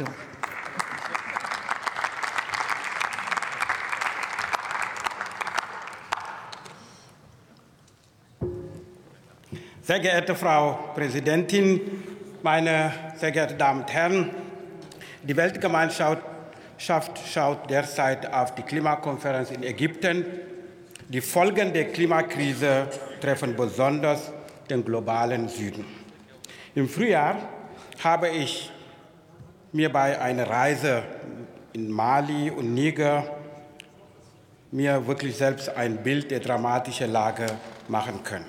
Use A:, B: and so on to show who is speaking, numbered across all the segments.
A: Fraktion.
B: Sehr geehrte Frau Präsidentin, meine sehr geehrten Damen und Herren! Die Weltgemeinschaft schaut derzeit auf die Klimakonferenz in Ägypten. Die Folgen der Klimakrise treffen besonders den globalen Süden. Im Frühjahr habe ich mir bei einer Reise in Mali und Niger mir wirklich selbst ein Bild der dramatischen Lage machen können.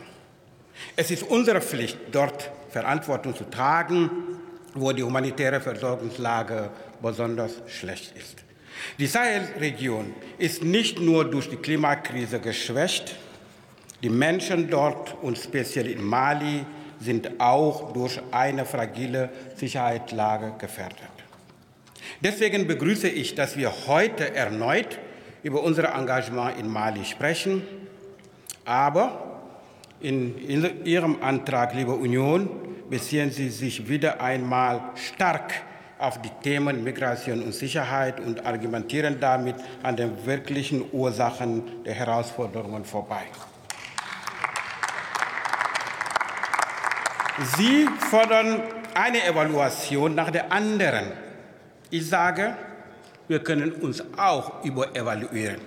B: Es ist unsere Pflicht, dort Verantwortung zu tragen, wo die humanitäre Versorgungslage besonders schlecht ist. Die Sahelregion ist nicht nur durch die Klimakrise geschwächt, die Menschen dort und speziell in Mali sind auch durch eine fragile Sicherheitslage gefährdet. Deswegen begrüße ich, dass wir heute erneut über unser Engagement in Mali sprechen. Aber in Ihrem Antrag, liebe Union, beziehen Sie sich wieder einmal stark auf die Themen Migration und Sicherheit und argumentieren damit an den wirklichen Ursachen der Herausforderungen vorbei. Sie fordern eine Evaluation nach der anderen. Ich sage, wir können uns auch überevaluieren.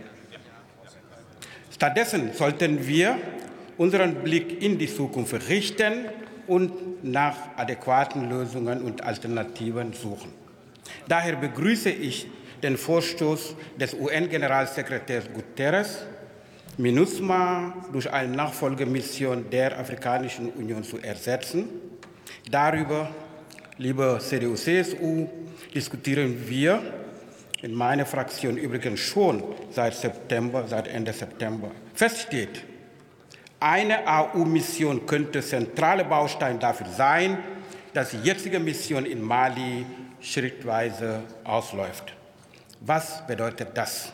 B: Stattdessen sollten wir unseren Blick in die Zukunft richten und nach adäquaten Lösungen und Alternativen suchen. Daher begrüße ich den Vorstoß des UN-Generalsekretärs Guterres, MINUSMA durch eine Nachfolgemission der Afrikanischen Union zu ersetzen. Darüber, liebe CDU-CSU, diskutieren wir in meiner Fraktion übrigens schon seit September, seit Ende September. Fest steht, eine AU-Mission könnte zentraler Baustein dafür sein, dass die jetzige Mission in Mali schrittweise ausläuft. Was bedeutet das?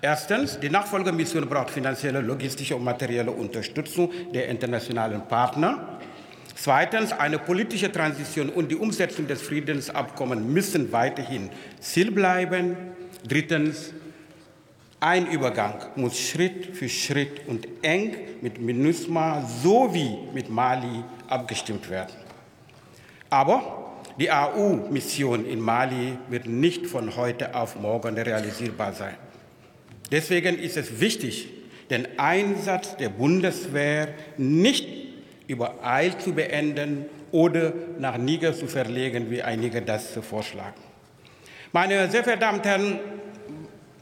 B: Erstens, die Nachfolgemission braucht finanzielle, logistische und materielle Unterstützung der internationalen Partner. Zweitens, eine politische Transition und die Umsetzung des Friedensabkommens müssen weiterhin Ziel bleiben. Drittens, ein Übergang muss Schritt für Schritt und eng mit MINUSMA sowie mit Mali abgestimmt werden. Aber die AU-Mission in Mali wird nicht von heute auf morgen realisierbar sein. Deswegen ist es wichtig, den Einsatz der Bundeswehr nicht übereilt zu beenden oder nach Niger zu verlegen, wie einige das vorschlagen. Meine sehr verehrten Damen und Herren,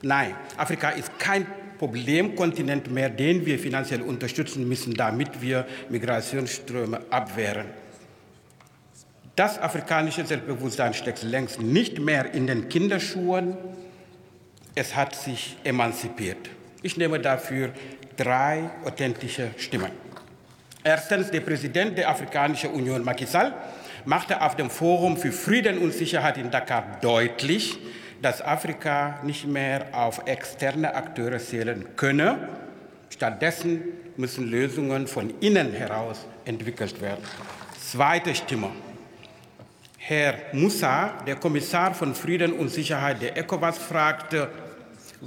B: Nein, Afrika ist kein Problemkontinent mehr, den wir finanziell unterstützen müssen, damit wir Migrationsströme abwehren. Das afrikanische Selbstbewusstsein steckt längst nicht mehr in den Kinderschuhen. Es hat sich emanzipiert. Ich nehme dafür drei authentische Stimmen. Erstens, der Präsident der Afrikanischen Union, Macky Sall, machte auf dem Forum für Frieden und Sicherheit in Dakar deutlich, dass Afrika nicht mehr auf externe Akteure zählen könne. Stattdessen müssen Lösungen von innen heraus entwickelt werden. Zweite Stimme. Herr Moussa, der Kommissar von Frieden und Sicherheit der ECOWAS, fragte,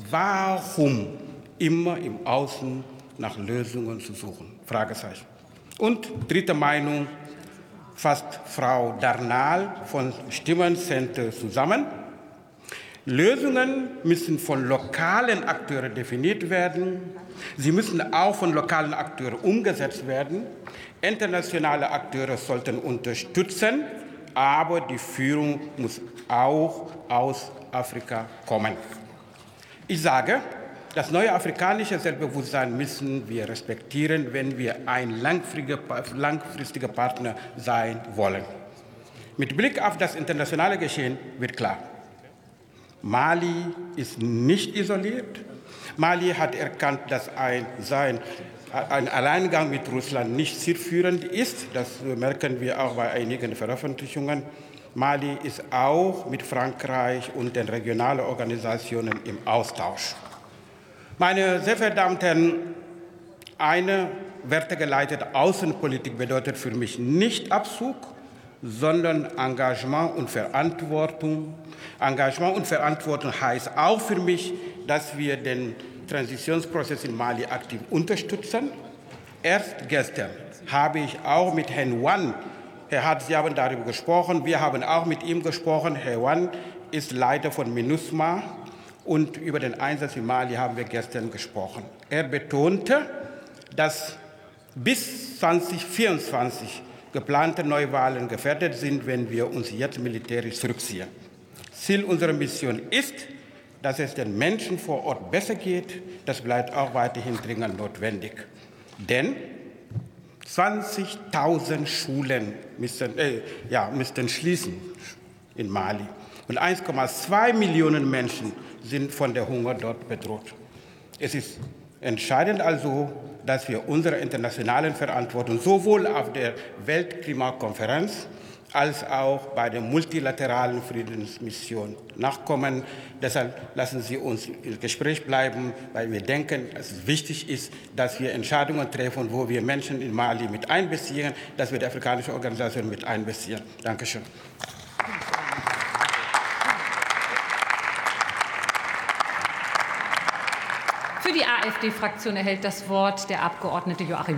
B: warum immer im Außen nach Lösungen zu suchen? Fragezeichen. Und dritte Meinung fasst Frau Darnal von Stimmencenter zusammen. Lösungen müssen von lokalen Akteuren definiert werden. Sie müssen auch von lokalen Akteuren umgesetzt werden. Internationale Akteure sollten unterstützen, aber die Führung muss auch aus Afrika kommen. Ich sage, das neue afrikanische Selbstbewusstsein müssen wir respektieren, wenn wir ein langfristiger Partner sein wollen. Mit Blick auf das internationale Geschehen wird klar, Mali ist nicht isoliert. Mali hat erkannt, dass ein, sein, ein Alleingang mit Russland nicht zielführend ist. Das merken wir auch bei einigen Veröffentlichungen. Mali ist auch mit Frankreich und den regionalen Organisationen im Austausch. Meine sehr verehrten Damen und Herren, eine wertegeleitete Außenpolitik bedeutet für mich nicht Abzug, sondern Engagement und Verantwortung. Engagement und Verantwortung heißt auch für mich, dass wir den Transitionsprozess in Mali aktiv unterstützen. Erst gestern habe ich auch mit Herrn Wan, Herr Hart, Sie haben darüber gesprochen, wir haben auch mit ihm gesprochen. Herr Wan ist Leiter von MINUSMA und über den Einsatz in Mali haben wir gestern gesprochen. Er betonte, dass bis 2024 geplante Neuwahlen gefährdet sind, wenn wir uns jetzt militärisch zurückziehen. Ziel unserer Mission ist, dass es den Menschen vor Ort besser geht. Das bleibt auch weiterhin dringend notwendig. Denn 20.000 Schulen müssen, äh, ja, müssten schließen in Mali. Und 1,2 Millionen Menschen sind von der Hunger dort bedroht. Es ist entscheidend also, dass wir unserer internationalen Verantwortung sowohl auf der Weltklimakonferenz als auch bei der multilateralen Friedensmission nachkommen. Deshalb lassen Sie uns im Gespräch bleiben, weil wir denken, dass es wichtig ist, dass wir Entscheidungen treffen, wo wir Menschen in Mali mit einbeziehen, dass wir die afrikanische Organisation mit einbeziehen. Dankeschön.
A: Für die AfD-Fraktion erhält das Wort. Der Abgeordnete Joachim